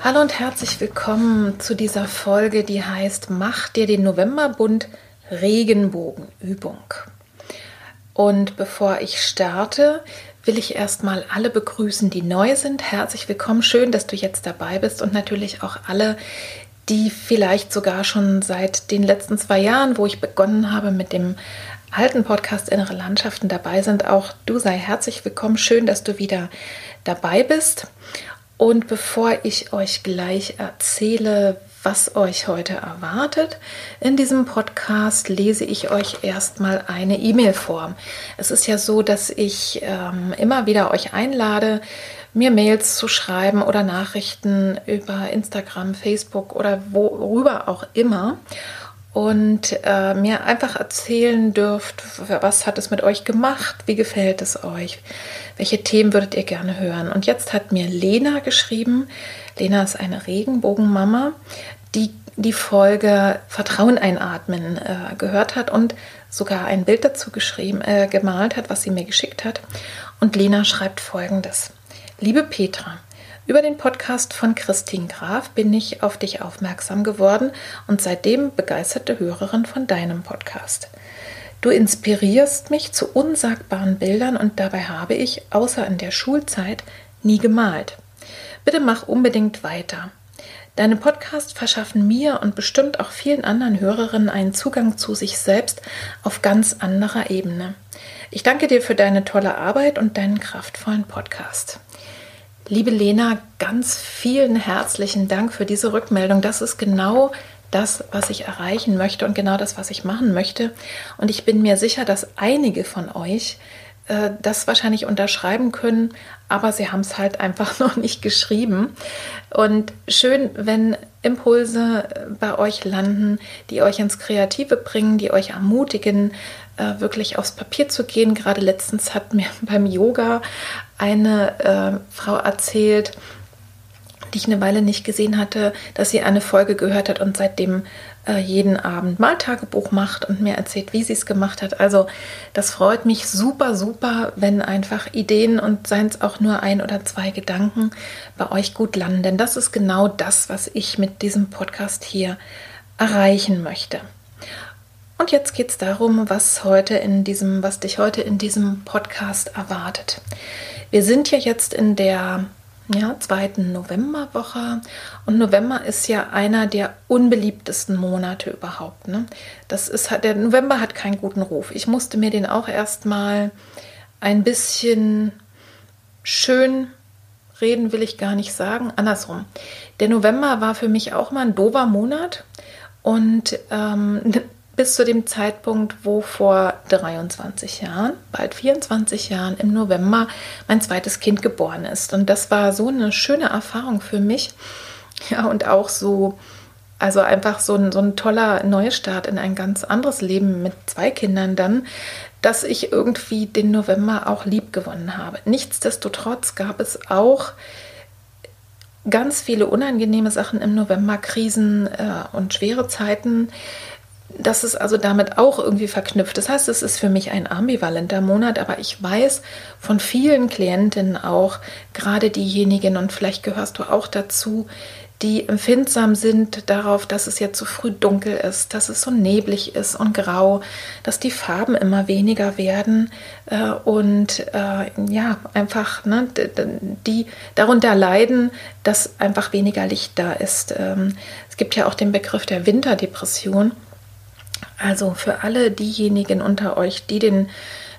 Hallo und herzlich willkommen zu dieser Folge, die heißt Mach dir den Novemberbund Regenbogenübung. Und bevor ich starte, will ich erstmal alle begrüßen, die neu sind. Herzlich willkommen, schön, dass du jetzt dabei bist und natürlich auch alle, die vielleicht sogar schon seit den letzten zwei Jahren, wo ich begonnen habe mit dem alten Podcast Innere Landschaften dabei sind. Auch du sei herzlich willkommen, schön, dass du wieder dabei bist. Und bevor ich euch gleich erzähle, was euch heute erwartet. In diesem Podcast lese ich euch erstmal eine E-Mail vor. Es ist ja so, dass ich ähm, immer wieder euch einlade, mir Mails zu schreiben oder Nachrichten über Instagram, Facebook oder worüber auch immer und äh, mir einfach erzählen dürft, was hat es mit euch gemacht, wie gefällt es euch, welche Themen würdet ihr gerne hören. Und jetzt hat mir Lena geschrieben, Lena ist eine Regenbogenmama, die die Folge Vertrauen einatmen äh, gehört hat und sogar ein Bild dazu geschrieben, äh, gemalt hat, was sie mir geschickt hat. Und Lena schreibt folgendes. Liebe Petra, über den Podcast von Christine Graf bin ich auf dich aufmerksam geworden und seitdem begeisterte Hörerin von deinem Podcast. Du inspirierst mich zu unsagbaren Bildern und dabei habe ich, außer in der Schulzeit, nie gemalt. Bitte mach unbedingt weiter. Deine Podcasts verschaffen mir und bestimmt auch vielen anderen Hörerinnen einen Zugang zu sich selbst auf ganz anderer Ebene. Ich danke dir für deine tolle Arbeit und deinen kraftvollen Podcast. Liebe Lena, ganz vielen herzlichen Dank für diese Rückmeldung. Das ist genau das, was ich erreichen möchte und genau das, was ich machen möchte. Und ich bin mir sicher, dass einige von euch äh, das wahrscheinlich unterschreiben können, aber sie haben es halt einfach noch nicht geschrieben. Und schön, wenn Impulse äh, bei euch landen, die euch ins Kreative bringen, die euch ermutigen, äh, wirklich aufs Papier zu gehen. Gerade letztens hat mir beim Yoga eine äh, Frau erzählt, die ich eine Weile nicht gesehen hatte, dass sie eine Folge gehört hat und seitdem äh, jeden Abend mal Tagebuch macht und mir erzählt, wie sie es gemacht hat. Also das freut mich super, super, wenn einfach Ideen und seien es auch nur ein oder zwei Gedanken bei euch gut landen. Denn das ist genau das, was ich mit diesem Podcast hier erreichen möchte. Und jetzt geht es darum, was heute in diesem, was dich heute in diesem Podcast erwartet. Wir sind ja jetzt in der ja, zweiten Novemberwoche und November ist ja einer der unbeliebtesten Monate überhaupt. Ne? Das ist der November hat keinen guten Ruf. Ich musste mir den auch erstmal ein bisschen schön reden, will ich gar nicht sagen. Andersrum. Der November war für mich auch mal ein dober Monat und ähm, bis zu dem Zeitpunkt, wo vor 23 Jahren, bald 24 Jahren im November mein zweites Kind geboren ist. Und das war so eine schöne Erfahrung für mich. Ja, und auch so, also einfach so ein, so ein toller Neustart in ein ganz anderes Leben mit zwei Kindern dann, dass ich irgendwie den November auch lieb gewonnen habe. Nichtsdestotrotz gab es auch ganz viele unangenehme Sachen im November, Krisen äh, und schwere Zeiten, das ist also damit auch irgendwie verknüpft. Das heißt, es ist für mich ein ambivalenter Monat, aber ich weiß von vielen Klientinnen auch, gerade diejenigen, und vielleicht gehörst du auch dazu, die empfindsam sind darauf, dass es jetzt so früh dunkel ist, dass es so neblig ist und grau, dass die Farben immer weniger werden äh, und äh, ja, einfach ne, die darunter leiden, dass einfach weniger Licht da ist. Ähm, es gibt ja auch den Begriff der Winterdepression. Also für alle diejenigen unter euch, die den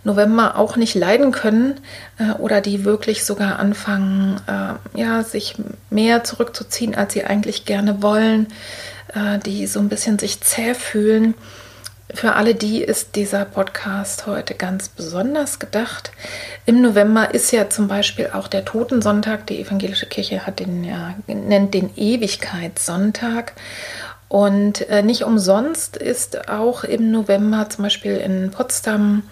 November auch nicht leiden können äh, oder die wirklich sogar anfangen, äh, ja, sich mehr zurückzuziehen, als sie eigentlich gerne wollen, äh, die so ein bisschen sich zäh fühlen. Für alle die ist dieser Podcast heute ganz besonders gedacht. Im November ist ja zum Beispiel auch der Totensonntag. Die evangelische Kirche hat den ja, nennt den Ewigkeitssonntag. Und äh, nicht umsonst ist auch im November zum Beispiel in Potsdam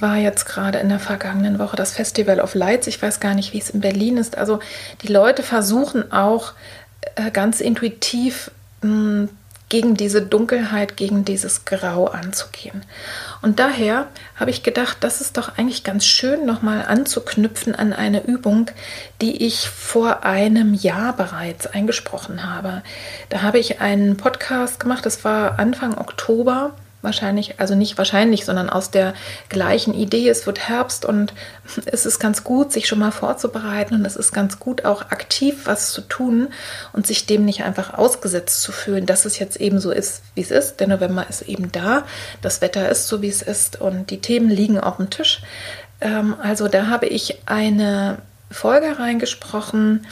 war jetzt gerade in der vergangenen Woche das Festival of Lights. Ich weiß gar nicht, wie es in Berlin ist. Also die Leute versuchen auch äh, ganz intuitiv mh, hm, gegen diese Dunkelheit, gegen dieses Grau anzugehen. Und daher habe ich gedacht, das ist doch eigentlich ganz schön, nochmal anzuknüpfen an eine Übung, die ich vor einem Jahr bereits eingesprochen habe. Da habe ich einen Podcast gemacht, das war Anfang Oktober wahrscheinlich, also nicht wahrscheinlich, sondern aus der gleichen Idee. Es wird Herbst und es ist ganz gut, sich schon mal vorzubereiten und es ist ganz gut, auch aktiv was zu tun und sich dem nicht einfach ausgesetzt zu fühlen, dass es jetzt eben so ist, wie es ist. Der November ist eben da, das Wetter ist so, wie es ist und die Themen liegen auf dem Tisch. Ähm, also da habe ich eine Folge reingesprochen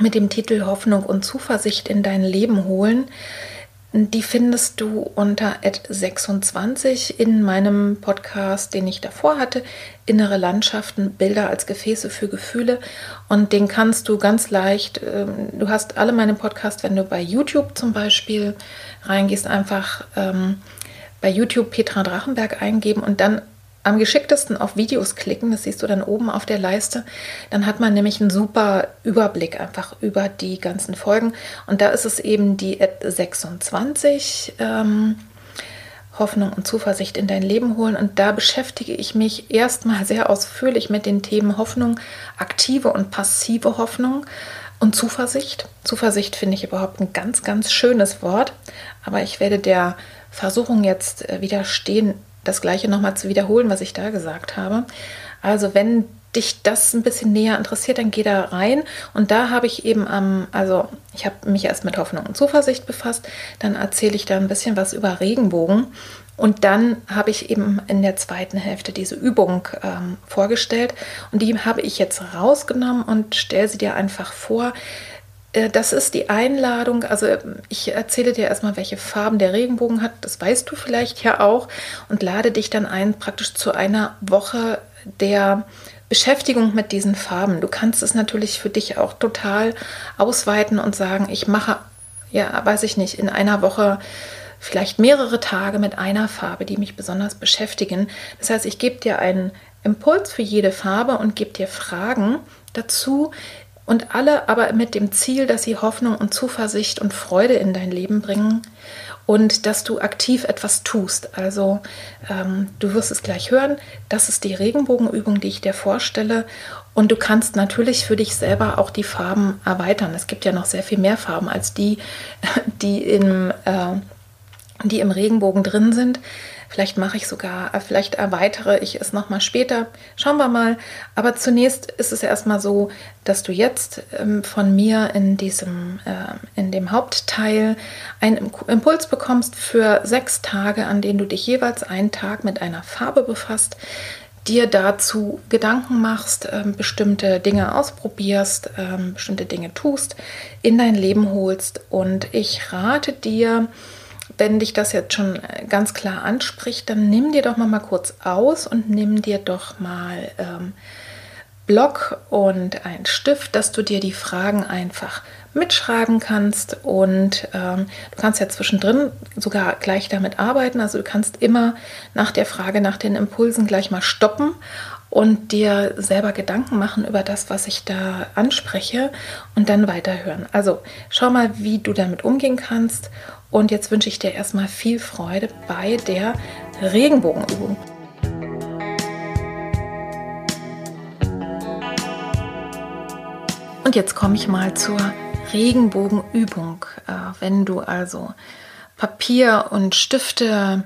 mit dem Titel Hoffnung und Zuversicht in dein Leben holen. Die findest du unter 26 in meinem Podcast, den ich davor hatte, Innere Landschaften, Bilder als Gefäße für Gefühle. Und den kannst du ganz leicht, ähm, du hast alle meine Podcasts, wenn du bei YouTube zum Beispiel reingehst, einfach ähm, bei YouTube Petra Drachenberg eingeben und dann am geschicktesten auf Videos klicken, das siehst du dann oben auf der Leiste, dann hat man nämlich einen super Überblick einfach über die ganzen Folgen. Und da ist es eben die 26, ähm, Hoffnung und Zuversicht in dein Leben holen. Und da beschäftige ich mich erstmal sehr ausführlich mit den Themen Hoffnung, aktive und passive Hoffnung und Zuversicht. Zuversicht finde ich überhaupt ein ganz, ganz schönes Wort, aber ich werde der Versuchung jetzt äh, widerstehen, das gleiche nochmal zu wiederholen, was ich da gesagt habe. Also wenn dich das ein bisschen näher interessiert, dann geh da rein. Und da habe ich eben am, also ich habe mich erst mit Hoffnung und Zuversicht befasst, dann erzähle ich da ein bisschen was über Regenbogen. Und dann habe ich eben in der zweiten Hälfte diese Übung ähm, vorgestellt. Und die habe ich jetzt rausgenommen und stelle sie dir einfach vor. Äh, das ist die Einladung. Also ich erzähle dir erstmal, welche Farben der Regenbogen hat. Das weißt du vielleicht ja auch. Und lade dich dann ein, praktisch zu einer Woche der Beschäftigung mit diesen Farben. Du kannst es natürlich für dich auch total ausweiten und sagen, ich mache, ja, weiß ich nicht, in einer Woche vielleicht mehrere Tage mit einer Farbe, die mich besonders beschäftigen. Das heißt, ich gebe dir einen Impuls für jede Farbe und gebe dir Fragen dazu, und alle aber mit dem Ziel, dass sie Hoffnung und Zuversicht und Freude in dein Leben bringen und dass du aktiv etwas tust. Also ähm, du wirst es gleich hören, das ist die Regenbogenübung, die ich dir vorstelle. Und du kannst natürlich für dich selber auch die Farben erweitern. Es gibt ja noch sehr viel mehr Farben als die, die im, äh, die im Regenbogen drin sind. Vielleicht mache ich sogar, äh, vielleicht erweitere ich es nochmal später. Schauen wir mal. Aber zunächst ist es erstmal so, dass du jetzt ähm, von mir in diesem, äh, in dem Hauptteil einen Impuls bekommst für sechs Tage, an denen du dich jeweils einen Tag mit einer Farbe befasst dir dazu Gedanken machst, ähm, bestimmte Dinge ausprobierst, ähm, bestimmte Dinge tust, in dein Leben holst. Und ich rate dir, wenn dich das jetzt schon äh, ganz klar anspricht, dann nimm dir doch mal, mal kurz aus und nimm dir doch mal ähm, Block und ein Stift, dass du dir die Fragen einfach mitschreiben kannst und ähm, du kannst ja zwischendrin sogar gleich damit arbeiten. Also du kannst immer nach der Frage nach den Impulsen gleich mal stoppen und dir selber Gedanken machen über das, was ich da anspreche und dann weiterhören. Also schau mal, wie du damit umgehen kannst und jetzt wünsche ich dir erstmal viel Freude bei der Regenbogenübung. Und jetzt komme ich mal zur Regenbogenübung. Äh, wenn du also Papier und Stifte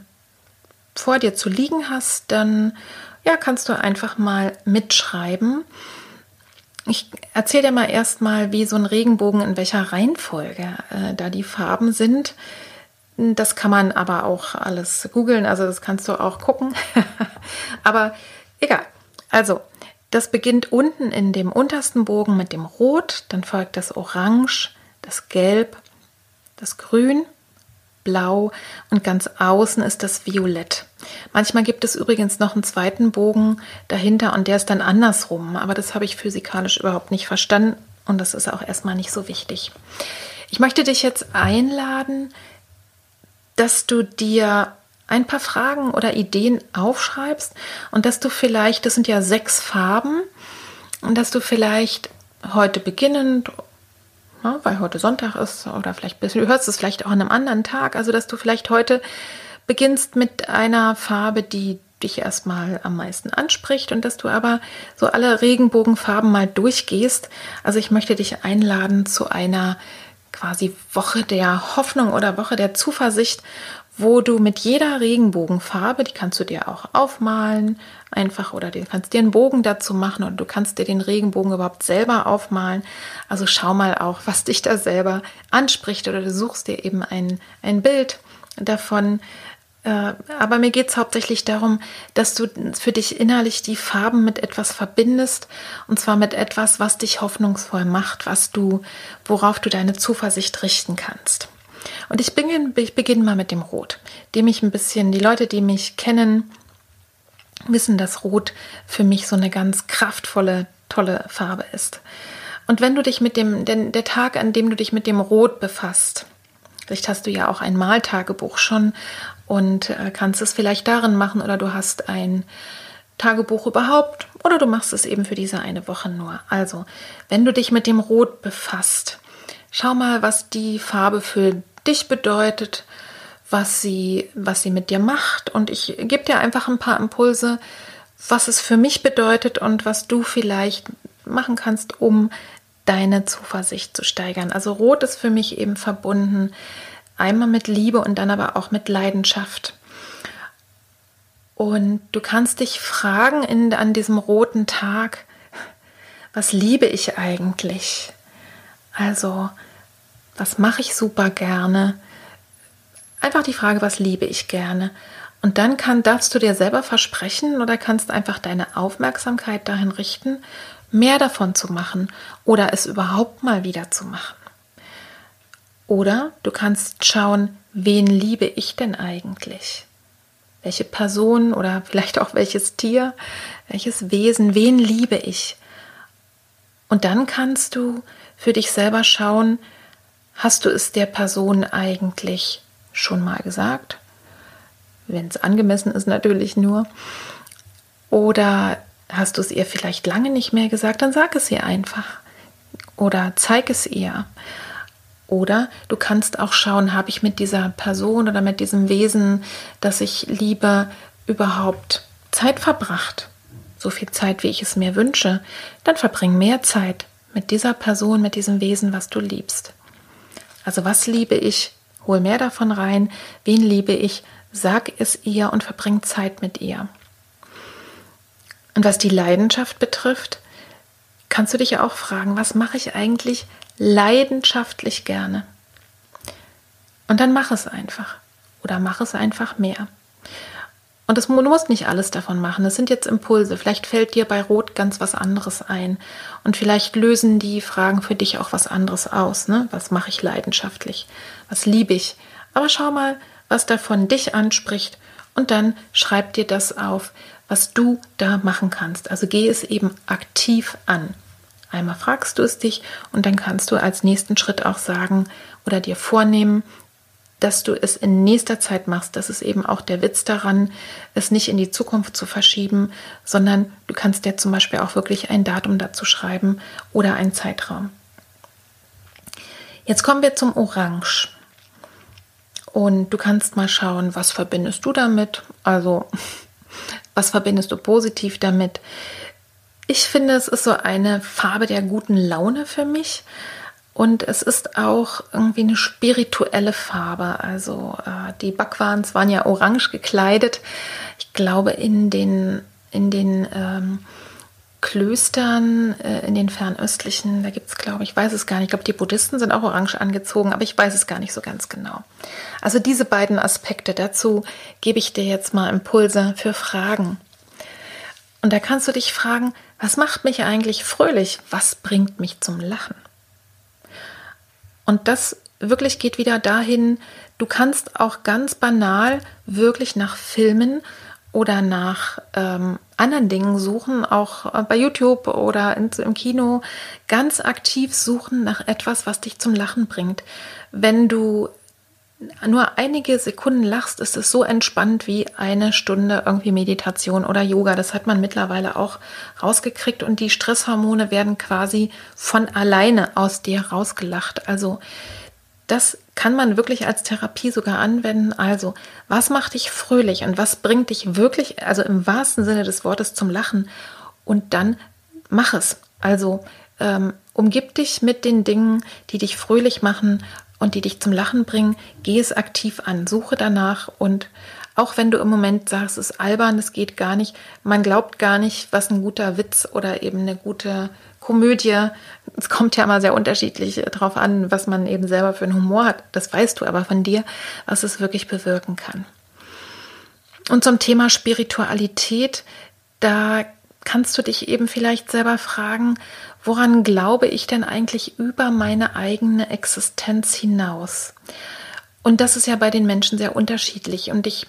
vor dir zu liegen hast, dann ja, kannst du einfach mal mitschreiben. Ich erzähle dir mal erstmal, wie so ein Regenbogen in welcher Reihenfolge äh, da die Farben sind. Das kann man aber auch alles googeln, also das kannst du auch gucken. aber egal. Also, das beginnt unten in dem untersten Bogen mit dem Rot, dann folgt das Orange, das Gelb, das Grün, Blau und ganz außen ist das Violett. Manchmal gibt es übrigens noch einen zweiten Bogen dahinter und der ist dann andersrum, aber das habe ich physikalisch überhaupt nicht verstanden und das ist auch erstmal nicht so wichtig. Ich möchte dich jetzt einladen, dass du dir ein paar Fragen oder Ideen aufschreibst und dass du vielleicht, das sind ja sechs Farben, und dass du vielleicht heute beginnend, ja, weil heute Sonntag ist, oder vielleicht du hörst es vielleicht auch an einem anderen Tag, also dass du vielleicht heute beginnst mit einer Farbe, die dich erstmal am meisten anspricht und dass du aber so alle Regenbogenfarben mal durchgehst. Also ich möchte dich einladen zu einer quasi Woche der Hoffnung oder Woche der Zuversicht, wo du mit jeder Regenbogenfarbe, die kannst du dir auch aufmalen, einfach oder du kannst dir einen Bogen dazu machen oder du kannst dir den Regenbogen überhaupt selber aufmalen. Also schau mal auch, was dich da selber anspricht oder du suchst dir eben ein, ein Bild davon. Äh, aber mir geht es hauptsächlich darum, dass du für dich innerlich die Farben mit etwas verbindest und zwar mit etwas, was dich hoffnungsvoll macht, was du, worauf du deine Zuversicht richten kannst. Und ich beginne, ich beginne mal mit dem Rot, dem ich ein bisschen, die Leute, die mich kennen, wissen, dass Rot für mich so eine ganz kraftvolle, tolle Farbe ist. Und wenn du dich mit dem, denn der Tag, an dem du dich mit dem Rot befasst, vielleicht hast du ja auch ein Maltagebuch schon und äh, kannst es vielleicht darin machen oder du hast ein Tagebuch überhaupt oder du machst es eben für diese eine Woche nur. Also, wenn du dich mit dem Rot befasst, schau mal, was die Farbe für dich bedeutet, was sie, was sie mit dir macht. Und ich gebe dir einfach ein paar Impulse, was es für mich bedeutet und was du vielleicht machen kannst, um deine Zuversicht zu steigern. Also Rot ist für mich eben verbunden einmal mit Liebe und dann aber auch mit Leidenschaft. Und du kannst dich fragen in, an diesem roten Tag, was liebe ich eigentlich? Also, was mache ich super gerne? Einfach die Frage, was liebe ich gerne? Und dann kann, darfst du dir selber versprechen oder kannst einfach deine Aufmerksamkeit dahin richten, mehr davon zu machen oder es überhaupt mal wieder zu machen. Oder du kannst schauen, wen liebe ich denn eigentlich? Welche Person oder vielleicht auch welches Tier, welches Wesen, wen liebe ich? Und dann kannst du für dich selber schauen, Hast du es der Person eigentlich schon mal gesagt? Wenn es angemessen ist, natürlich nur. Oder hast du es ihr vielleicht lange nicht mehr gesagt, dann sag es ihr einfach. Oder zeig es ihr. Oder du kannst auch schauen, habe ich mit dieser Person oder mit diesem Wesen, das ich liebe, überhaupt Zeit verbracht? So viel Zeit, wie ich es mir wünsche. Dann verbring mehr Zeit mit dieser Person, mit diesem Wesen, was du liebst. Also was liebe ich? Hol mehr davon rein. Wen liebe ich? Sag es ihr und verbring Zeit mit ihr. Und was die Leidenschaft betrifft, kannst du dich auch fragen, was mache ich eigentlich leidenschaftlich gerne? Und dann mach es einfach. Oder mach es einfach mehr. Und das, du musst nicht alles davon machen. Das sind jetzt Impulse. Vielleicht fällt dir bei Rot ganz was anderes ein. Und vielleicht lösen die Fragen für dich auch was anderes aus. Ne? Was mache ich leidenschaftlich? Was liebe ich? Aber schau mal, was davon dich anspricht. Und dann schreib dir das auf, was du da machen kannst. Also geh es eben aktiv an. Einmal fragst du es dich und dann kannst du als nächsten Schritt auch sagen oder dir vornehmen, dass du es in nächster Zeit machst. Das ist eben auch der Witz daran, es nicht in die Zukunft zu verschieben, sondern du kannst dir zum Beispiel auch wirklich ein Datum dazu schreiben oder einen Zeitraum. Jetzt kommen wir zum Orange. Und du kannst mal schauen, was verbindest du damit? Also, was verbindest du positiv damit? Ich finde, es ist so eine Farbe der guten Laune für mich. Und es ist auch irgendwie eine spirituelle Farbe. Also äh, die Bhagwans waren ja orange gekleidet. Ich glaube, in den, in den ähm, Klöstern, äh, in den fernöstlichen, da gibt es, glaube ich, weiß es gar nicht. Ich glaube, die Buddhisten sind auch orange angezogen, aber ich weiß es gar nicht so ganz genau. Also diese beiden Aspekte dazu gebe ich dir jetzt mal Impulse für Fragen. Und da kannst du dich fragen, was macht mich eigentlich fröhlich? Was bringt mich zum Lachen? Und das wirklich geht wieder dahin, du kannst auch ganz banal wirklich nach Filmen oder nach ähm, anderen Dingen suchen, auch bei YouTube oder in, im Kino, ganz aktiv suchen nach etwas, was dich zum Lachen bringt. Wenn du nur einige Sekunden lachst, ist es so entspannt wie eine Stunde irgendwie Meditation oder Yoga. Das hat man mittlerweile auch rausgekriegt und die Stresshormone werden quasi von alleine aus dir rausgelacht. Also das kann man wirklich als Therapie sogar anwenden. Also, was macht dich fröhlich und was bringt dich wirklich, also im wahrsten Sinne des Wortes, zum Lachen? Und dann mach es. Also, ähm, umgib dich mit den Dingen, die dich fröhlich machen und die dich zum Lachen bringen, geh es aktiv an, suche danach und auch wenn du im Moment sagst, es ist albern, es geht gar nicht, man glaubt gar nicht, was ein guter Witz oder eben eine gute Komödie, es kommt ja immer sehr unterschiedlich drauf an, was man eben selber für einen Humor hat, das weißt du aber von dir, was es wirklich bewirken kann. Und zum Thema Spiritualität, da kannst du dich eben vielleicht selber fragen, woran glaube ich denn eigentlich über meine eigene Existenz hinaus? Und das ist ja bei den Menschen sehr unterschiedlich und ich,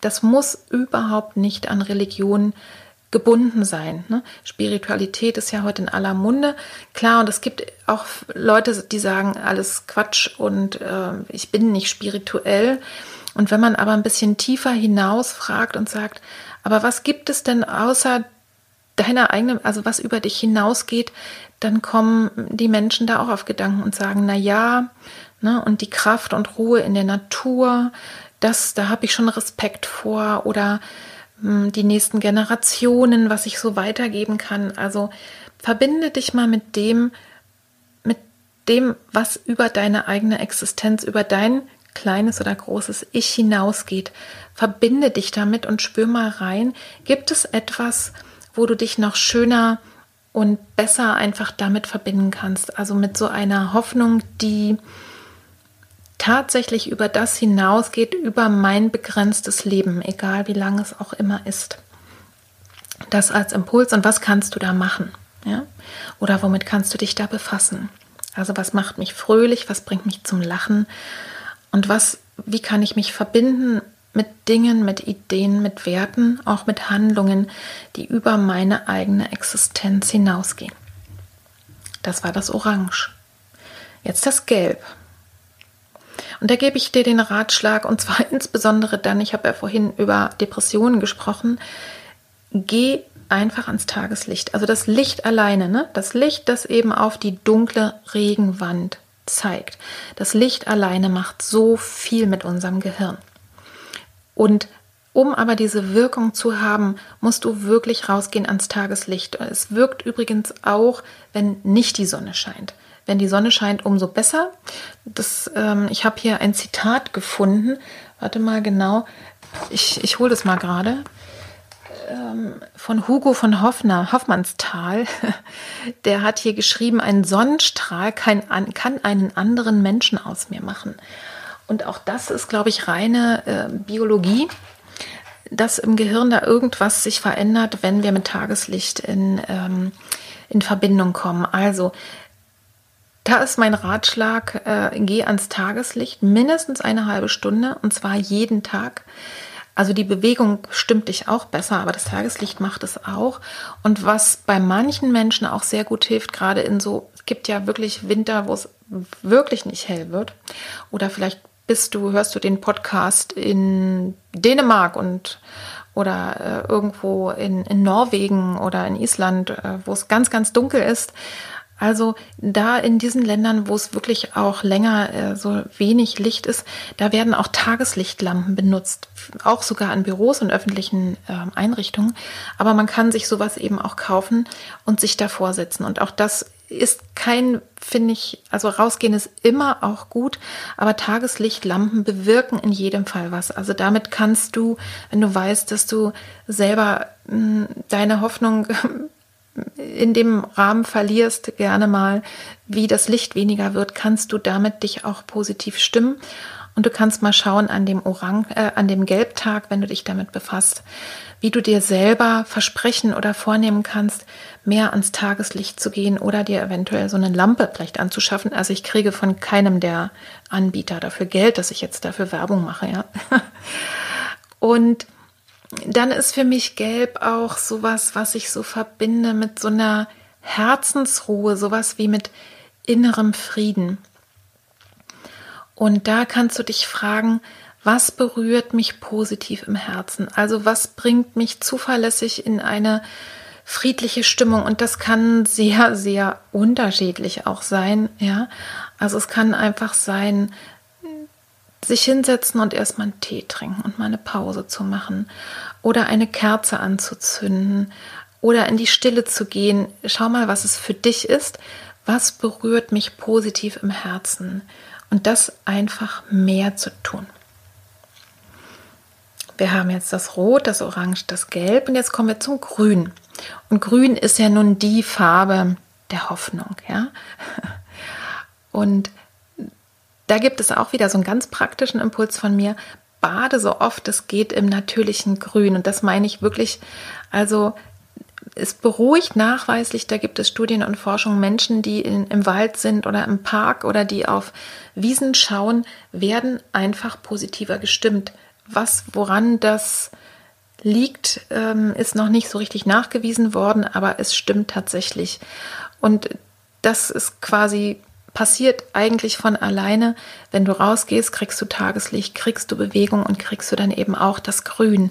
das muss überhaupt nicht an Religion gebunden sein. Ne? Spiritualität ist ja heute in aller Munde. Klar, und es gibt auch Leute, die sagen, alles Quatsch und äh, ich bin nicht spirituell. Und wenn man aber ein bisschen tiefer hinaus fragt und sagt, aber was gibt es denn außer deiner eigenen, also was über dich hinausgeht, dann kommen die Menschen da auch auf Gedanken und sagen, na ja, ne, und die Kraft und Ruhe in der Natur, das, da habe ich schon Respekt vor oder mh, hm, die nächsten Generationen, was ich so weitergeben kann. Also verbinde dich mal mit dem, mit dem, was über deine eigene Existenz, über dein kleines oder großes Ich hinausgeht. Verbinde dich damit und spür mal rein. Gibt es etwas, wo du dich noch schöner und besser einfach damit verbinden kannst. Also mit so einer Hoffnung, die tatsächlich über das hinausgeht, über mein begrenztes Leben, egal wie lange es auch immer ist. Das als Impuls und was kannst du da machen? Ja? Oder womit kannst du dich da befassen? Also was macht mich fröhlich, was bringt mich zum Lachen und was, wie kann ich mich verbinden mit Dingen, mit Ideen, mit Werten, auch mit Handlungen, die über meine eigene Existenz hinausgehen. Das war das Orange. Jetzt das Gelb. Und da gebe ich dir den Ratschlag, und zwar insbesondere dann, ich habe ja vorhin über Depressionen gesprochen, geh einfach ans Tageslicht. Also das Licht alleine, ne? das Licht, das eben auf die dunkle Regenwand zeigt. Das Licht alleine macht so viel mit unserem Gehirn. Und um aber diese Wirkung zu haben, musst du wirklich rausgehen ans Tageslicht. Es wirkt übrigens auch, wenn nicht die Sonne scheint. Wenn die Sonne scheint, umso besser. Das, ähm, ich habe hier ein Zitat gefunden. Warte mal genau. Ich, ich hole das mal gerade. Ähm, von Hugo von Hoffner, Hoffmannsthal. Der hat hier geschrieben, ein Sonnenstrahl kann, kann einen anderen Menschen aus mir machen. Und auch das ist, glaube ich, reine äh, Biologie, dass im Gehirn da irgendwas sich verändert, wenn wir mit Tageslicht in, ähm, in Verbindung kommen. Also da ist mein Ratschlag, äh, geh ans Tageslicht mindestens eine halbe Stunde und zwar jeden Tag. Also die Bewegung stimmt dich auch besser, aber das Tageslicht macht es auch. Und was bei manchen Menschen auch sehr gut hilft, gerade in so, es gibt ja wirklich Winter, wo es wirklich nicht hell wird oder vielleicht bist du, hörst du den Podcast in Dänemark und oder äh, irgendwo in, in Norwegen oder in Island, äh, wo es ganz, ganz dunkel ist. Also da in diesen Ländern, wo es wirklich auch länger äh, so wenig Licht ist, da werden auch Tageslichtlampen benutzt, auch sogar an Büros und öffentlichen äh, Einrichtungen. Aber man kann sich sowas eben auch kaufen und sich davor setzen. Und auch das ist kein, finde ich, also rausgehen ist immer auch gut, aber Tageslichtlampen bewirken in jedem Fall was. Also damit kannst du, wenn du weißt, dass du selber mh, hm, deine Hoffnung in dem Rahmen verlierst, gerne mal, wie das Licht weniger wird, kannst du damit dich auch positiv stimmen. Und du kannst mal schauen an dem Orang, äh, an dem Gelbtag, wenn du dich damit befasst, wie du dir selber versprechen oder vornehmen kannst, mehr ans Tageslicht zu gehen oder dir eventuell so eine Lampe vielleicht anzuschaffen. Also ich kriege von keinem der Anbieter dafür Geld, dass ich jetzt dafür Werbung mache, ja. Und dann ist für mich Gelb auch sowas, was ich so verbinde mit so einer Herzensruhe, sowas wie mit innerem Frieden. Und da kannst du dich fragen, was berührt mich positiv im Herzen? Also was bringt mich zuverlässig in eine friedliche Stimmung? Und das kann sehr, sehr unterschiedlich auch sein, ja. Also es kann einfach sein, sich hinsetzen und erstmal einen Tee trinken und mal eine Pause zu machen oder eine Kerze anzuzünden oder in die Stille zu gehen. Schau mal, was es für dich ist. Was berührt mich positiv im Herzen? Und das einfach mehr zu tun. Wir haben jetzt das Rot, das Orange, das Gelb und jetzt kommen wir zum Grün. Und Grün ist ja nun die Farbe der Hoffnung, ja. Und da gibt es auch wieder so einen ganz praktischen Impuls von mir. Bade so oft es geht im natürlichen Grün. Und das meine ich wirklich, also es beruhigt nachweislich, da gibt es Studien und Forschung, Menschen, die in, im Wald sind oder im Park oder die auf Wiesen schauen, werden einfach positiver gestimmt. Was, woran das liegt, ähm, ist noch nicht so richtig nachgewiesen worden, aber es stimmt tatsächlich. Und das ist quasi passiert eigentlich von alleine. Wenn du rausgehst, kriegst du Tageslicht, kriegst du Bewegung und kriegst du dann eben auch das Grün.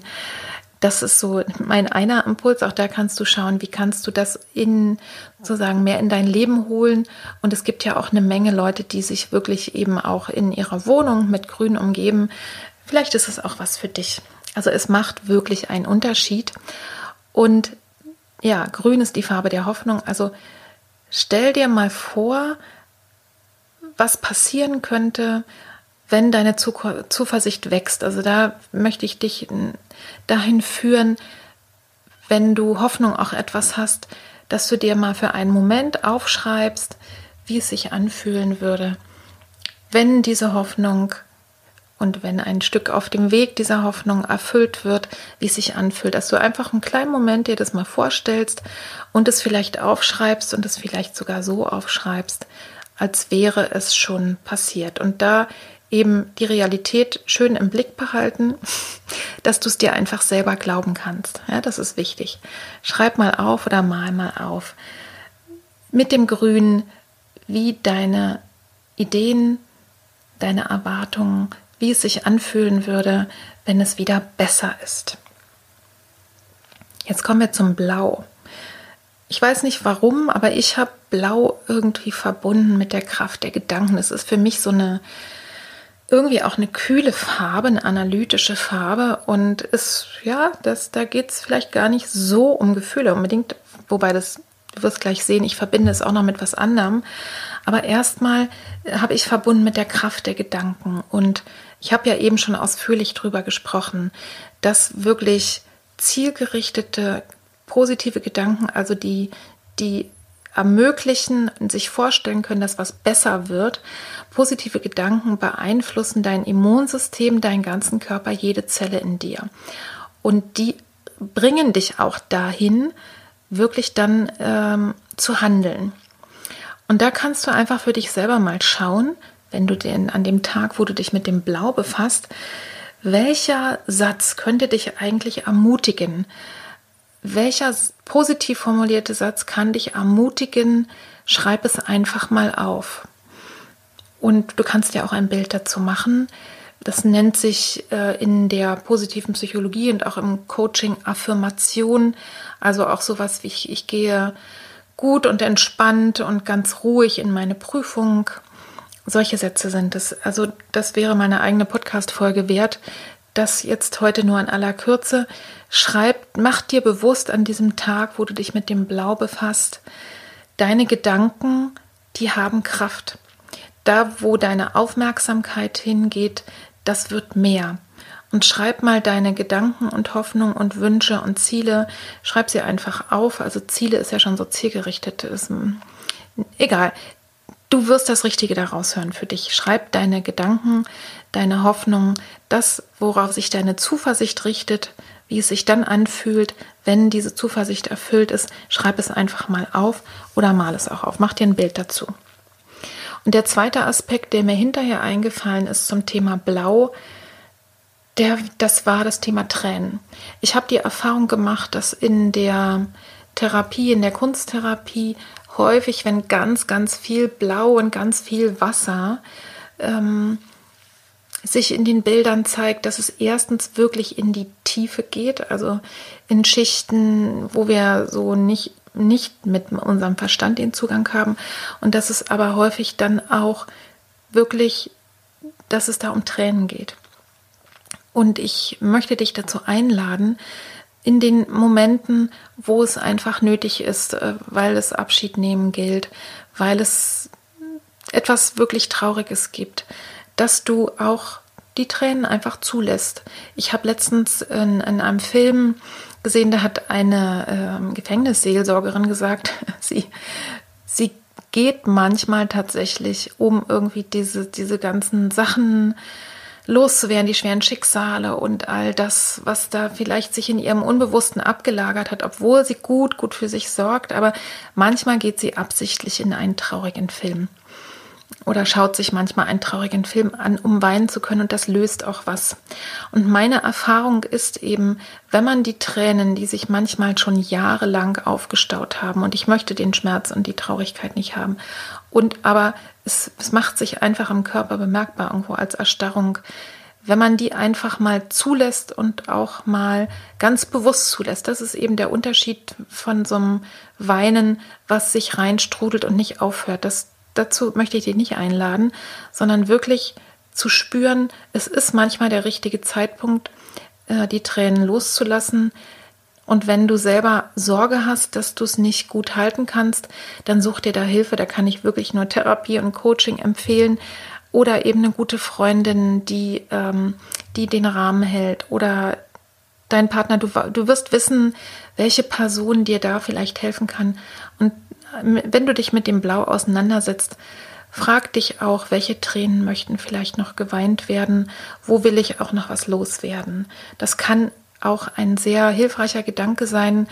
Das ist so mein einer Impuls. Auch da kannst du schauen, wie kannst du das in sozusagen mehr in dein Leben holen. Und es gibt ja auch eine Menge Leute, die sich wirklich eben auch in ihrer Wohnung mit Grün umgeben. Vielleicht ist es auch was für dich. Also es macht wirklich einen Unterschied. Und ja, Grün ist die Farbe der Hoffnung. Also stell dir mal vor, was passieren könnte, wenn deine Zuversicht wächst. Also da möchte ich dich dahin führen, wenn du Hoffnung auch etwas hast, dass du dir mal für einen Moment aufschreibst, wie es sich anfühlen würde, wenn diese Hoffnung und wenn ein Stück auf dem Weg dieser Hoffnung erfüllt wird, wie es sich anfühlt, dass du einfach einen kleinen Moment dir das mal vorstellst und es vielleicht aufschreibst und es vielleicht sogar so aufschreibst, als wäre es schon passiert. Und da eben die Realität schön im Blick behalten, dass du es dir einfach selber glauben kannst. Ja, das ist wichtig. Schreib mal auf oder mal mal auf mit dem Grün, wie deine Ideen, deine Erwartungen, wie es sich anfühlen würde, wenn es wieder besser ist. Jetzt kommen wir zum Blau. Ich weiß nicht warum, aber ich habe Blau irgendwie verbunden mit der Kraft der Gedanken. Es ist für mich so eine irgendwie auch eine kühle Farbe, eine analytische Farbe. Und ist ja, das da geht es vielleicht gar nicht so um Gefühle unbedingt, wobei das du wirst gleich sehen, ich verbinde es auch noch mit was anderem. Aber erstmal habe ich verbunden mit der Kraft der Gedanken. Und ich habe ja eben schon ausführlich darüber gesprochen, dass wirklich zielgerichtete positive Gedanken, also die, die ermöglichen, sich vorstellen können, dass was besser wird. Positive Gedanken beeinflussen dein Immunsystem, deinen ganzen Körper, jede Zelle in dir. Und die bringen dich auch dahin, wirklich dann ähm, zu handeln. Und da kannst du einfach für dich selber mal schauen, wenn du den an dem Tag, wo du dich mit dem Blau befasst, welcher Satz könnte dich eigentlich ermutigen? Welcher positiv formulierte Satz kann dich ermutigen? Schreib es einfach mal auf. Und du kannst ja auch ein Bild dazu machen. Das nennt sich äh, in der positiven Psychologie und auch im Coaching Affirmation. Also auch sowas wie ich, ich gehe gut und entspannt und ganz ruhig in meine Prüfung. Solche Sätze sind es. Also das wäre meine eigene Podcast-Folge wert. Das jetzt heute nur in aller Kürze. Schreib, mach dir bewusst an diesem Tag, wo du dich mit dem Blau befasst, deine Gedanken, die haben Kraft. Da, wo deine Aufmerksamkeit hingeht, das wird mehr. Und schreib mal deine Gedanken und Hoffnungen und Wünsche und Ziele, schreib sie einfach auf. Also Ziele ist ja schon so zielgerichtet. Ist, egal, du wirst das Richtige daraus hören für dich. Schreib deine Gedanken, deine Hoffnungen, das, worauf sich deine Zuversicht richtet, wie es sich dann anfühlt, wenn diese Zuversicht erfüllt ist, schreib es einfach mal auf oder mal es auch auf. Mach dir ein Bild dazu. Und der zweite Aspekt, der mir hinterher eingefallen ist zum Thema Blau, der, das war das Thema Tränen. Ich habe die Erfahrung gemacht, dass in der Therapie, in der Kunsttherapie häufig, wenn ganz, ganz viel Blau und ganz viel Wasser ähm, sich in den Bildern zeigt, dass es erstens wirklich in die Tiefe geht, also in Schichten, wo wir so nicht, nicht mit unserem Verstand den Zugang haben und dass es aber häufig dann auch wirklich, dass es da um Tränen geht. Und ich möchte dich dazu einladen, in den Momenten, wo es einfach nötig ist, äh, weil es Abschied nehmen gilt, weil es etwas wirklich Trauriges gibt, dass du auch die Tränen einfach zulässt. Ich habe letztens in, in, einem Film gesehen, da hat eine äh, Gefängnisseelsorgerin gesagt, sie, sie geht manchmal tatsächlich, um irgendwie diese, diese ganzen Sachen loszuwerden, die schweren Schicksale und all das, was da vielleicht sich in ihrem Unbewussten abgelagert hat, obwohl sie gut, gut für sich sorgt. Aber manchmal geht sie absichtlich in einen traurigen Film oder schaut sich manchmal einen traurigen Film an, um weinen zu können und das löst auch was. Und meine Erfahrung ist eben, wenn man die Tränen, die sich manchmal schon jahrelang aufgestaut haben und ich möchte den Schmerz und die Traurigkeit nicht haben und aber es, es macht sich einfach im Körper bemerkbar irgendwo als Erstarrung, wenn man die einfach mal zulässt und auch mal ganz bewusst zulässt. Das ist eben der Unterschied von so einem Weinen, was sich reinstrudelt und nicht aufhört. Das, dazu möchte ich dich nicht einladen, sondern wirklich zu spüren, es ist manchmal der richtige Zeitpunkt, äh, die Tränen loszulassen. Und wenn du selber Sorge hast, dass du es nicht gut halten kannst, dann such dir da Hilfe. Da kann ich wirklich nur Therapie und Coaching empfehlen oder eben eine gute Freundin, die, ähm, die den Rahmen hält oder dein Partner. Du, du wirst wissen, welche Person dir da vielleicht helfen kann. Und wenn du dich mit dem Blau auseinandersetzt, frag dich auch, welche Tränen möchten vielleicht noch geweint werden, wo will ich auch noch was loswerden. Das kann auch ein sehr hilfreicher Gedanke sein,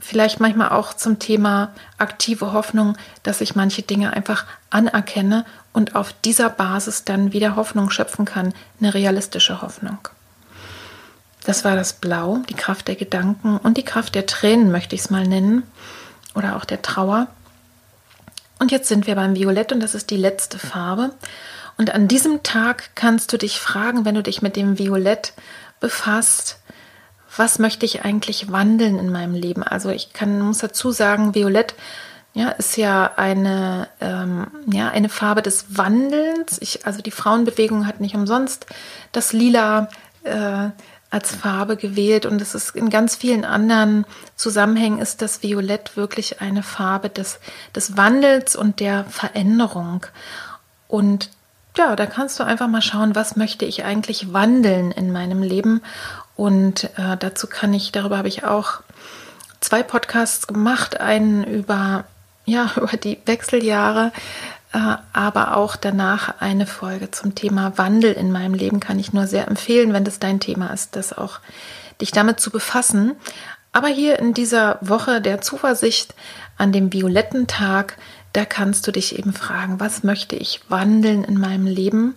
vielleicht manchmal auch zum Thema aktive Hoffnung, dass ich manche Dinge einfach anerkenne und auf dieser Basis dann wieder Hoffnung schöpfen kann, eine realistische Hoffnung. Das war das Blau, die Kraft der Gedanken und die Kraft der Tränen, möchte ich es mal nennen, oder auch der Trauer. Und jetzt sind wir beim Violett und das ist die letzte Farbe. Und an diesem Tag kannst du dich fragen, wenn du dich mit dem Violett befasst, was möchte ich eigentlich wandeln in meinem Leben? Also ich kann, muss dazu sagen, Violett ja, ist ja eine, ähm, ja, eine Farbe des Wandelns. Ich, also die Frauenbewegung hat nicht umsonst das Lila äh, als Farbe gewählt und es ist in ganz vielen anderen Zusammenhängen ist das Violett wirklich eine Farbe des, des Wandels und der Veränderung. Und ja, da kannst du einfach mal schauen, was möchte ich eigentlich wandeln in meinem Leben. Und äh, dazu kann ich, darüber habe ich auch zwei Podcasts gemacht, einen über, ja, über die Wechseljahre, aber auch danach eine Folge zum Thema Wandel in meinem Leben kann ich nur sehr empfehlen, wenn das dein Thema ist, das auch dich damit zu befassen. Aber hier in dieser Woche der Zuversicht an dem violetten Tag, da kannst du dich eben fragen, was möchte ich wandeln in meinem Leben?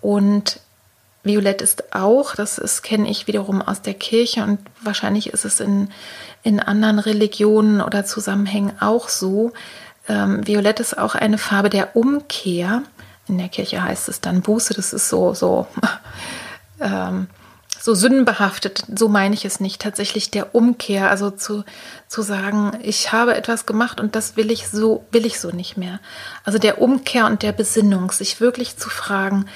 Und Violett ist auch, das kenne ich wiederum aus der Kirche und wahrscheinlich ist es in, in anderen Religionen oder Zusammenhängen auch so, ähm, Violett ist auch eine Farbe der Umkehr. In der Kirche heißt es dann Buße, das ist so, so, ähm, so sündenbehaftet. So meine ich es nicht. Tatsächlich der Umkehr, also zu, zu sagen, ich habe etwas gemacht und das will ich so, will ich so nicht mehr. Also der Umkehr und der Besinnung, sich wirklich zu fragen,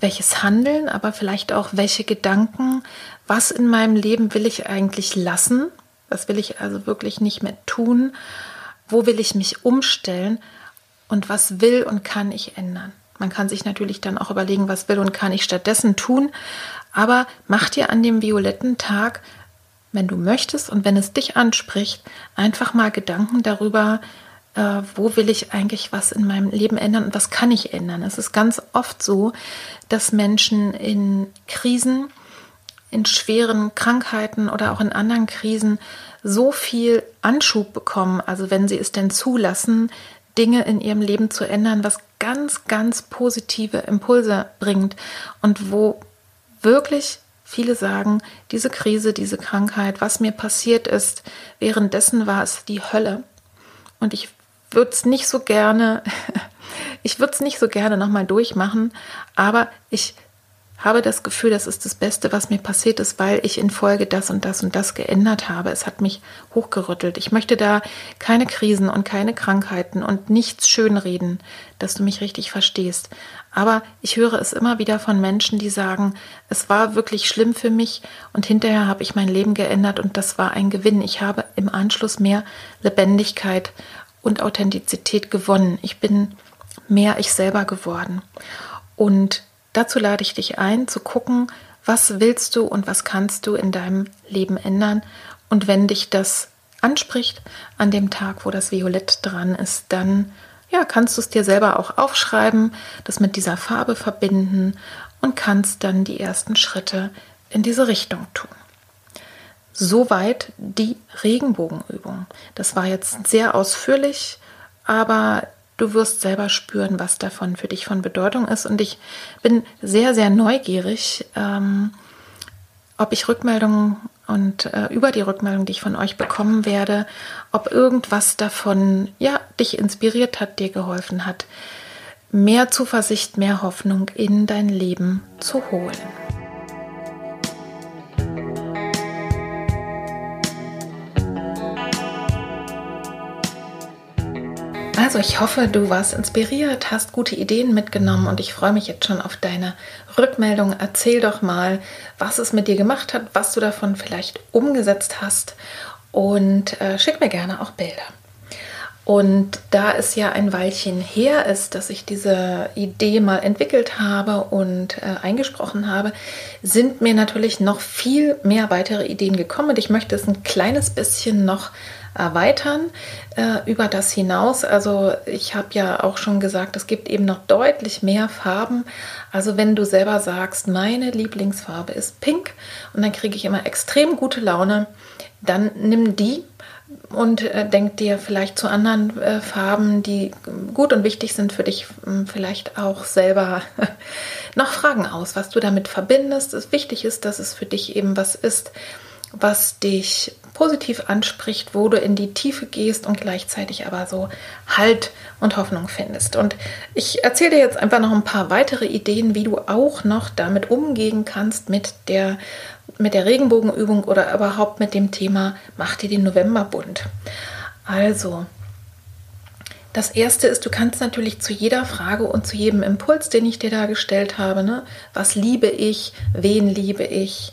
welches Handeln, aber vielleicht auch welche Gedanken, was in meinem Leben will ich eigentlich lassen, was will ich also wirklich nicht mehr tun wo will ich mich umstellen und was will und kann ich ändern. Man kann sich natürlich dann auch überlegen, was will und kann ich stattdessen tun. Aber mach dir an dem violetten Tag, wenn du möchtest und wenn es dich anspricht, einfach mal Gedanken darüber, äh, wo will ich eigentlich was in meinem Leben ändern und was kann ich ändern. Es ist ganz oft so, dass Menschen in Krisen, in schweren Krankheiten oder auch in anderen Krisen so viel Anschub bekommen, also wenn sie es denn zulassen, Dinge in ihrem Leben zu ändern, was ganz, ganz positive Impulse bringt und wo wirklich viele sagen, diese Krise, diese Krankheit, was mir passiert ist, währenddessen war es die Hölle. Und ich würde es nicht so gerne, ich würde es nicht so gerne nochmal durchmachen, aber ich habe das Gefühl, das ist das Beste, was mir passiert ist, weil ich in Folge das und das und das geändert habe. Es hat mich hochgerüttelt. Ich möchte da keine Krisen und keine Krankheiten und nichts schönreden, dass du mich richtig verstehst. Aber ich höre es immer wieder von Menschen, die sagen, es war wirklich schlimm für mich und hinterher habe ich mein Leben geändert und das war ein Gewinn. Ich habe im Anschluss mehr Lebendigkeit und Authentizität gewonnen. Ich bin mehr ich selber geworden. Und Dazu lade ich dich ein, zu gucken, was willst du und was kannst du in deinem Leben ändern. Und wenn dich das anspricht an dem Tag, wo das Violett dran ist, dann ja, kannst du es dir selber auch aufschreiben, das mit dieser Farbe verbinden und kannst dann die ersten Schritte in diese Richtung tun. Soweit die Regenbogenübung. Das war jetzt sehr ausführlich, aber Du wirst selber spüren, was davon für dich von Bedeutung ist. Und ich bin sehr, sehr neugierig, ähm, ob ich Rückmeldungen und äh, über die Rückmeldung, die ich von euch bekommen werde, ob irgendwas davon ja dich inspiriert hat, dir geholfen hat, mehr Zuversicht, mehr Hoffnung in dein Leben zu holen. Also ich hoffe, du warst inspiriert, hast gute Ideen mitgenommen und ich freue mich jetzt schon auf deine Rückmeldung. Erzähl doch mal, was es mit dir gemacht hat, was du davon vielleicht umgesetzt hast und äh, schick mir gerne auch Bilder. Und da es ja ein Weilchen her ist, dass ich diese Idee mal entwickelt habe und äh, eingesprochen habe, sind mir natürlich noch viel mehr weitere Ideen gekommen. Und ich möchte es ein kleines bisschen noch erweitern äh, über das hinaus. Also ich habe ja auch schon gesagt, es gibt eben noch deutlich mehr Farben. Also wenn du selber sagst, meine Lieblingsfarbe ist pink und dann kriege ich immer extrem gute Laune, dann nimm die und äh, denk dir vielleicht zu anderen äh, Farben, die gut und wichtig sind für dich, hm, vielleicht auch selber noch Fragen aus, was du damit verbindest. Es wichtig ist, dass es für dich eben was ist, was dich positiv anspricht, wo du in die Tiefe gehst und gleichzeitig aber so Halt und Hoffnung findest. Und ich erzähle dir jetzt einfach noch ein paar weitere Ideen, wie du auch noch damit umgehen kannst mit der, mit der Regenbogenübung oder überhaupt mit dem Thema Mach dir den November bunt. Also, das erste ist, du kannst natürlich zu jeder Frage und zu jedem Impuls, den ich dir da gestellt habe, ne, was liebe ich, wen liebe ich,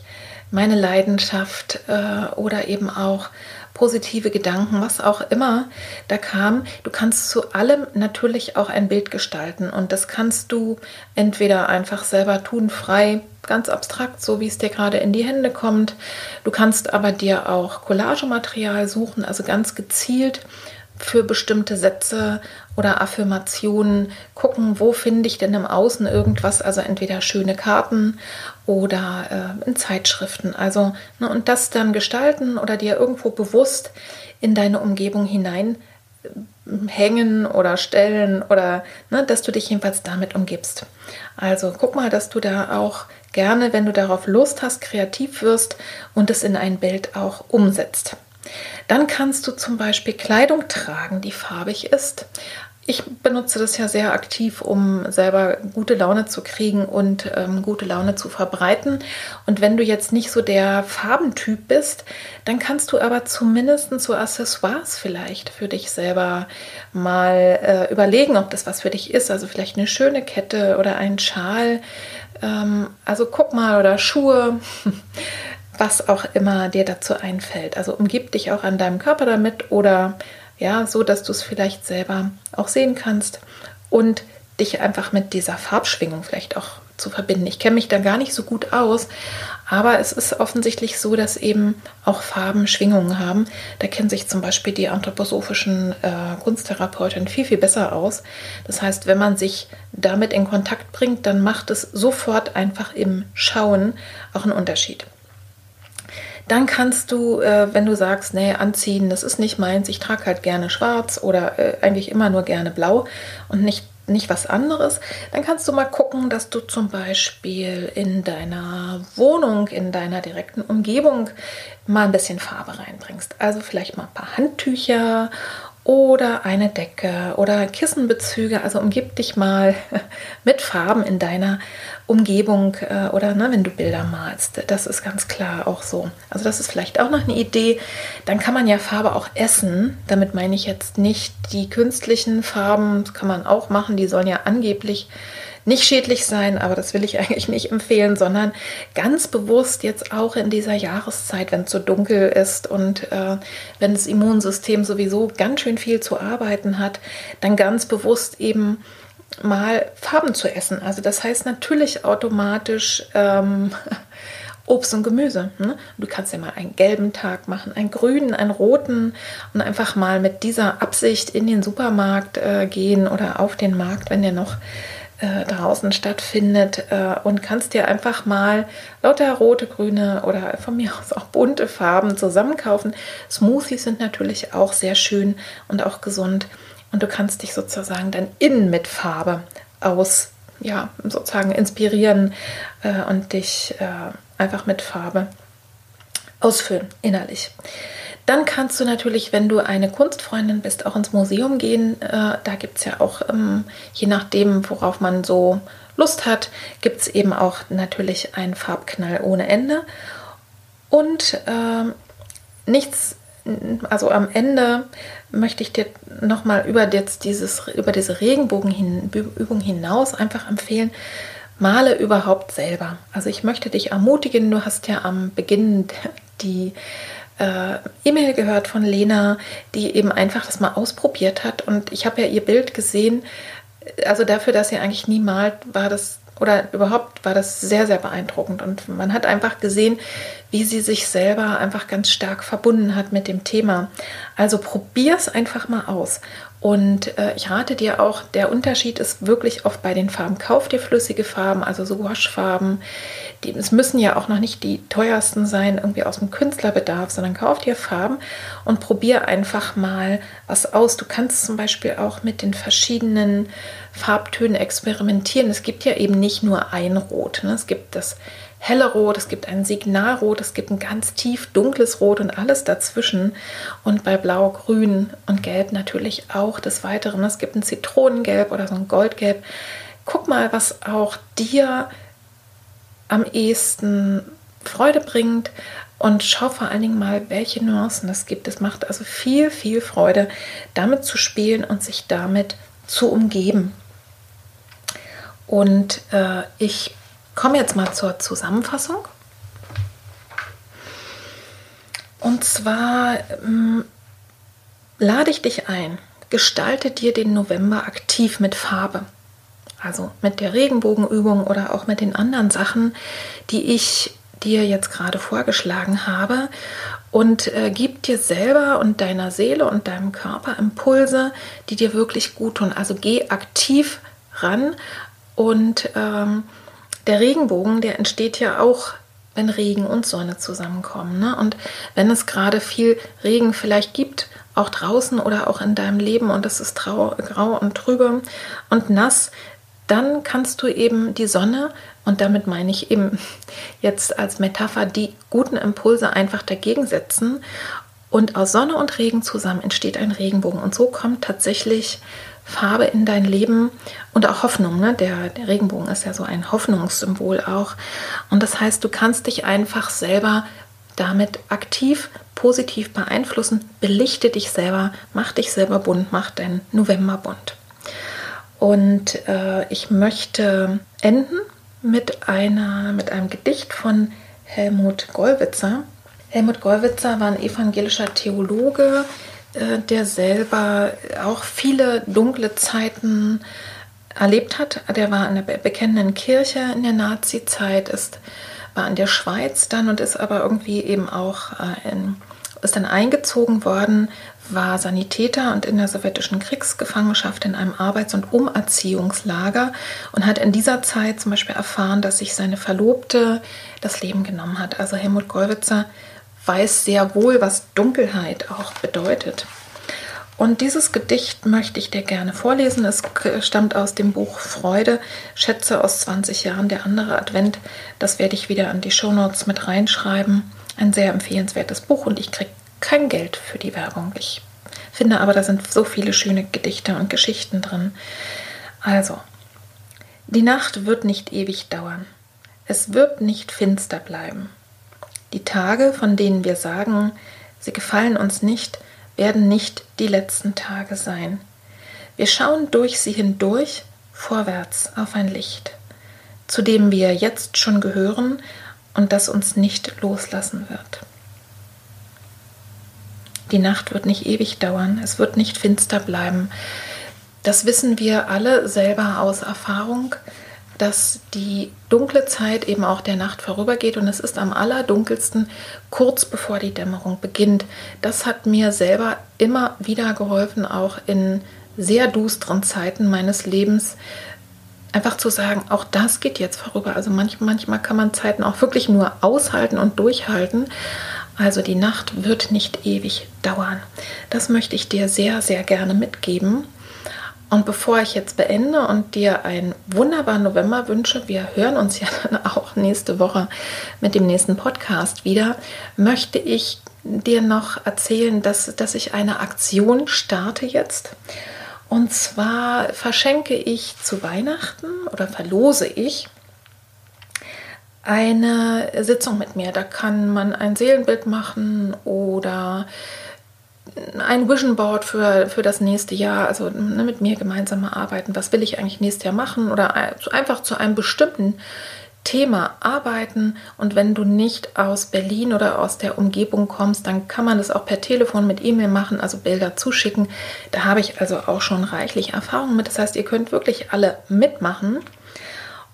meine Leidenschaft äh, oder eben auch positive Gedanken, was auch immer da kam. Du kannst zu allem natürlich auch ein Bild gestalten und das kannst du entweder einfach selber tun, frei, ganz abstrakt, so wie es dir gerade in die Hände kommt. Du kannst aber dir auch Collagematerial suchen, also ganz gezielt für bestimmte Sätze oder Affirmationen gucken, wo finde ich denn im Außen irgendwas, also entweder schöne Karten oder äh, in Zeitschriften. Also, ne, und das dann gestalten oder dir irgendwo bewusst in deine Umgebung hinein äh, hängen oder stellen oder ne, dass du dich jedenfalls damit umgibst. Also guck mal, dass du da auch gerne, wenn du darauf Lust hast, kreativ wirst und es in ein Bild auch umsetzt. Dann kannst du zum Beispiel Kleidung tragen, die farbig ist. Ich benutze das ja sehr aktiv, um selber gute Laune zu kriegen und ähm, gute Laune zu verbreiten. Und wenn du jetzt nicht so der Farbentyp bist, dann kannst du aber zumindest so Accessoires vielleicht für dich selber mal äh, überlegen, ob das was für dich ist. Also vielleicht eine schöne Kette oder ein Schal. Ähm, also guck mal, oder Schuhe. was auch immer dir dazu einfällt. Also umgib dich auch an deinem Körper damit oder ja, so dass du es vielleicht selber auch sehen kannst und dich einfach mit dieser Farbschwingung vielleicht auch zu verbinden. Ich kenne mich da gar nicht so gut aus, aber es ist offensichtlich so, dass eben auch Farben Schwingungen haben. Da kennen sich zum Beispiel die anthroposophischen äh, Kunsttherapeuten viel, viel besser aus. Das heißt, wenn man sich damit in Kontakt bringt, dann macht es sofort einfach im Schauen auch einen Unterschied. Dann kannst du, äh, wenn du sagst, nee, anziehen, das ist nicht meins, ich trage halt gerne schwarz oder äh, eigentlich immer nur gerne blau und nicht nicht was anderes, dann kannst du mal gucken, dass du zum Beispiel in deiner Wohnung, in deiner direkten Umgebung mal ein bisschen Farbe reinbringst. Also vielleicht mal ein paar Handtücher oder eine Decke oder Kissenbezüge. Also umgib dich mal mit Farben in deiner Umgebung äh, oder ne, wenn du Bilder malst. Das ist ganz klar auch so. Also das ist vielleicht auch noch eine Idee. Dann kann man ja Farbe auch essen. Damit meine ich jetzt nicht die künstlichen Farben. Das kann man auch machen. Die sollen ja angeblich nicht schädlich sein, aber das will ich eigentlich nicht empfehlen, sondern ganz bewusst jetzt auch in dieser Jahreszeit, wenn es so dunkel ist und äh, wenn das Immunsystem sowieso ganz schön viel zu arbeiten hat, dann ganz bewusst eben mal Farben zu essen. Also das heißt natürlich automatisch ähm, Obst und Gemüse. Ne? Du kannst ja mal einen gelben Tag machen, einen grünen, einen roten und einfach mal mit dieser Absicht in den Supermarkt äh, gehen oder auf den Markt, wenn der noch äh, draußen stattfindet äh, und kannst dir einfach mal lauter rote, grüne oder von mir aus auch bunte Farben zusammenkaufen. Smoothies sind natürlich auch sehr schön und auch gesund und du kannst dich sozusagen dann innen mit Farbe aus, ja, sozusagen inspirieren äh, und dich äh, einfach mit Farbe ausfüllen, innerlich. Dann kannst du natürlich, wenn du eine Kunstfreundin bist, auch ins Museum gehen. Äh, da gibt es ja auch, ähm, je nachdem, worauf man so Lust hat, gibt es eben auch natürlich einen Farbknall ohne Ende. Und äh, nichts, also am Ende möchte ich dir nochmal über über diese Regenbogenübung hinaus einfach empfehlen, male überhaupt selber. Also ich möchte dich ermutigen, du hast ja am Beginn die äh, E-Mail gehört von Lena, die eben einfach das mal ausprobiert hat. Und ich habe ja ihr Bild gesehen. Also dafür, dass sie eigentlich nie malt, war das oder überhaupt war das sehr, sehr beeindruckend. Und man hat einfach gesehen, wie sie sich selber einfach ganz stark verbunden hat mit dem Thema. Also probier es einfach mal aus. Und äh, ich rate dir auch, der Unterschied ist wirklich oft bei den Farben. Kauf dir flüssige Farben, also so Waschfarben. Die, es müssen ja auch noch nicht die teuersten sein, irgendwie aus dem Künstlerbedarf, sondern kauf dir Farben und probier einfach mal was aus. Du kannst zum Beispiel auch mit den verschiedenen Farbtönen experimentieren. Es gibt ja eben nicht nur ein Rot. Ne? Es gibt das helle Rot, es gibt ein Signalrot, es gibt ein ganz tief dunkles Rot und alles dazwischen. Und bei Blau, Grün und Gelb natürlich auch des Weiteren. Es gibt ein Zitronengelb oder so ein Goldgelb. Guck mal, was auch dir am ehesten Freude bringt und schau vor allen Dingen mal, welche Nuancen es gibt. Es macht also viel, viel Freude, damit zu spielen und sich damit zu umgeben. Und äh, ich komme jetzt mal zur Zusammenfassung. Und zwar ähm, lade ich dich ein, gestalte dir den November aktiv mit Farbe. Also mit der Regenbogenübung oder auch mit den anderen Sachen, die ich dir jetzt gerade vorgeschlagen habe. Und äh, gib dir selber und deiner Seele und deinem Körper Impulse, die dir wirklich gut tun. Also geh aktiv ran und ähm, der Regenbogen, der entsteht ja auch, wenn Regen und Sonne zusammenkommen. Ne? Und wenn es gerade viel Regen vielleicht gibt, auch draußen oder auch in deinem Leben und es ist grau, grau und trübe und nass, dann kannst du eben die Sonne, und damit meine ich eben jetzt als Metapher die guten Impulse einfach dagegen setzen. Und aus Sonne und Regen zusammen entsteht ein Regenbogen. Und so kommt tatsächlich Farbe in dein Leben und auch Hoffnung. Ne? Der, der Regenbogen ist ja so ein Hoffnungssymbol auch. Und das heißt, du kannst dich einfach selber damit aktiv, positiv beeinflussen. Belichte dich selber, mach dich selber bunt, mach dein November bunt. Und äh, ich möchte enden mit, einer, mit einem Gedicht von Helmut Gollwitzer. Helmut Gollwitzer war ein evangelischer Theologe, äh, der selber auch viele dunkle Zeiten erlebt hat. Der war in der bekennenden Kirche in der Nazi-Zeit, ist war in der Schweiz dann und ist aber irgendwie eben auch äh, in, ist dann eingezogen worden, war Sanitäter und in der sowjetischen Kriegsgefangenschaft in einem Arbeits- und Umerziehungslager und hat in dieser Zeit zum Beispiel erfahren, dass sich seine Verlobte das Leben genommen hat. Also Helmut Gollwitzer weiß sehr wohl, was Dunkelheit auch bedeutet. Und dieses Gedicht möchte ich dir gerne vorlesen. Es stammt aus dem Buch Freude, Schätze aus 20 Jahren, der andere Advent. Das werde ich wieder an die Shownotes mit reinschreiben. Ein sehr empfehlenswertes Buch und ich kriege kein Geld für die Werbung. Ich finde aber, da sind so viele schöne Gedichte und Geschichten drin. Also, die Nacht wird nicht ewig dauern. Es wird nicht finster bleiben. Die Tage, von denen wir sagen, sie gefallen uns nicht, werden nicht die letzten Tage sein. Wir schauen durch sie hindurch vorwärts auf ein Licht, zu dem wir jetzt schon gehören und das uns nicht loslassen wird. Die Nacht wird nicht ewig dauern, es wird nicht finster bleiben. Das wissen wir alle selber aus Erfahrung dass die dunkle Zeit eben auch der Nacht vorübergeht und es ist am allerdunkelsten kurz bevor die Dämmerung beginnt. Das hat mir selber immer wieder geholfen, auch in sehr dusteren Zeiten meines Lebens, einfach zu sagen, auch das geht jetzt vorüber. Also manchmal, manchmal kann man Zeiten auch wirklich nur aushalten und durchhalten. Also die Nacht wird nicht ewig dauern. Das möchte ich dir sehr, sehr gerne mitgeben. Und bevor ich jetzt beende und dir einen wunderbaren November wünsche, wir hören uns ja dann auch nächste Woche mit dem nächsten Podcast wieder, möchte ich dir noch erzählen, dass, dass ich eine Aktion starte jetzt. Und zwar verschenke ich zu Weihnachten oder verlose ich eine Sitzung mit mir. Da kann man ein Seelenbild machen oder ein Vision Board für, für das nächste Jahr, also ne, mit mir gemeinsam arbeiten, was will ich eigentlich nächstes Jahr machen oder einfach zu einem bestimmten Thema arbeiten und wenn du nicht aus Berlin oder aus der Umgebung kommst, dann kann man das auch per Telefon mit E-Mail machen, also Bilder zuschicken. Da habe ich also auch schon reichlich Erfahrung mit. Das heißt, ihr könnt wirklich alle mitmachen.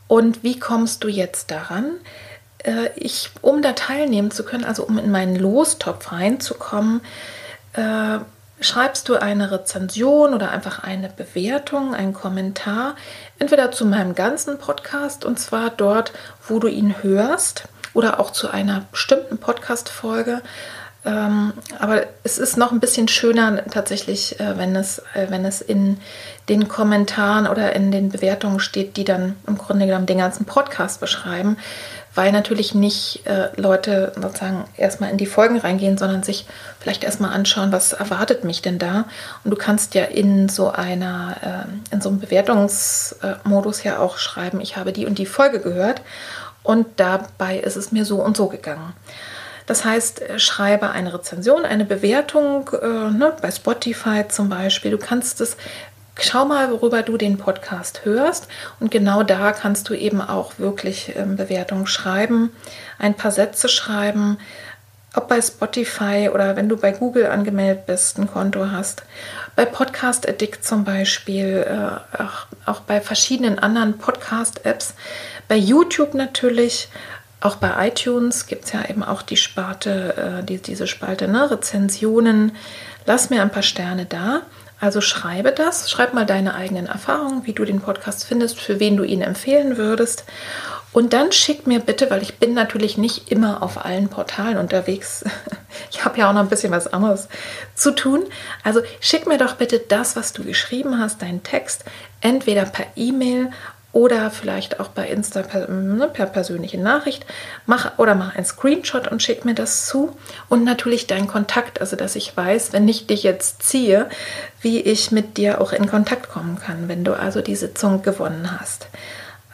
Und wie kommst du jetzt daran? Äh, ich, um da teilnehmen zu können, also um in meinen Lostopf reinzukommen, äh, schreibst du eine Rezension oder einfach eine Bewertung, einen Kommentar, entweder zu meinem ganzen Podcast und zwar dort, wo du ihn hörst oder auch zu einer bestimmten Podcast-Folge. Ähm, aber es ist noch ein bisschen schöner tatsächlich, äh, wenn, es, äh, wenn es in den Kommentaren oder in den Bewertungen steht, die dann im Grunde genommen den ganzen Podcast beschreiben weil natürlich nicht äh, Leute sozusagen erstmal in die Folgen reingehen, sondern sich vielleicht erstmal anschauen, was erwartet mich denn da. Und du kannst ja in so einer, äh, in so einem Bewertungsmodus ja auch schreiben, ich habe die und die Folge gehört und dabei ist es mir so und so gegangen. Das heißt, äh, schreibe eine Rezension, eine Bewertung äh, ne, bei Spotify zum Beispiel. Du kannst es schau mal, worüber du den Podcast hörst. Und genau da kannst du eben auch wirklich ähm, Bewertungen schreiben, ein paar Sätze schreiben, ob bei Spotify oder wenn du bei Google angemeldet bist, ein Konto hast. Bei Podcast Addict zum Beispiel, äh, auch, auch bei verschiedenen anderen Podcast-Apps. Bei YouTube natürlich. Auch bei iTunes gibt es ja eben auch die Sparte, äh, die, diese Spalte, ne? Rezensionen. Lass mir ein paar Sterne da. Also schreibe das, schreib mal deine eigenen Erfahrungen, wie du den Podcast findest, für wen du ihn empfehlen würdest. Und dann schick mir bitte, weil ich bin natürlich nicht immer auf allen Portalen unterwegs. Ich habe ja auch noch ein bisschen was anderes zu tun. Also schick mir doch bitte das, was du geschrieben hast, deinen Text, entweder per E-Mail oder vielleicht auch bei Insta per, ne, per persönliche Nachricht. Mach oder mach einen Screenshot und schick mir das zu. Und natürlich deinen Kontakt, also dass ich weiß, wenn ich dich jetzt ziehe, wie ich mit dir auch in Kontakt kommen kann, wenn du also die Sitzung gewonnen hast.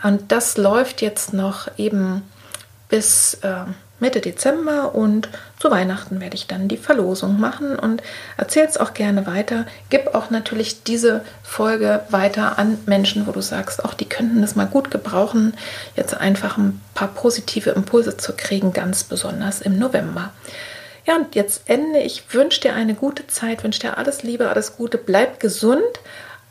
Und das läuft jetzt noch eben bis äh, Mitte Dezember und zu Weihnachten werde ich dann die Verlosung machen und erzähl es auch gerne weiter. Gib auch natürlich diese Folge weiter an Menschen, wo du sagst, auch die könnten das mal gut gebrauchen, jetzt einfach ein paar positive Impulse zu kriegen, ganz besonders im November. Ja, und jetzt ende. Ich wünsche dir eine gute Zeit, wünsche dir alles Liebe, alles Gute, bleib gesund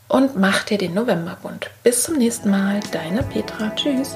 und mach dir den Novemberbund. Bis zum nächsten Mal, deine Petra. Tschüss.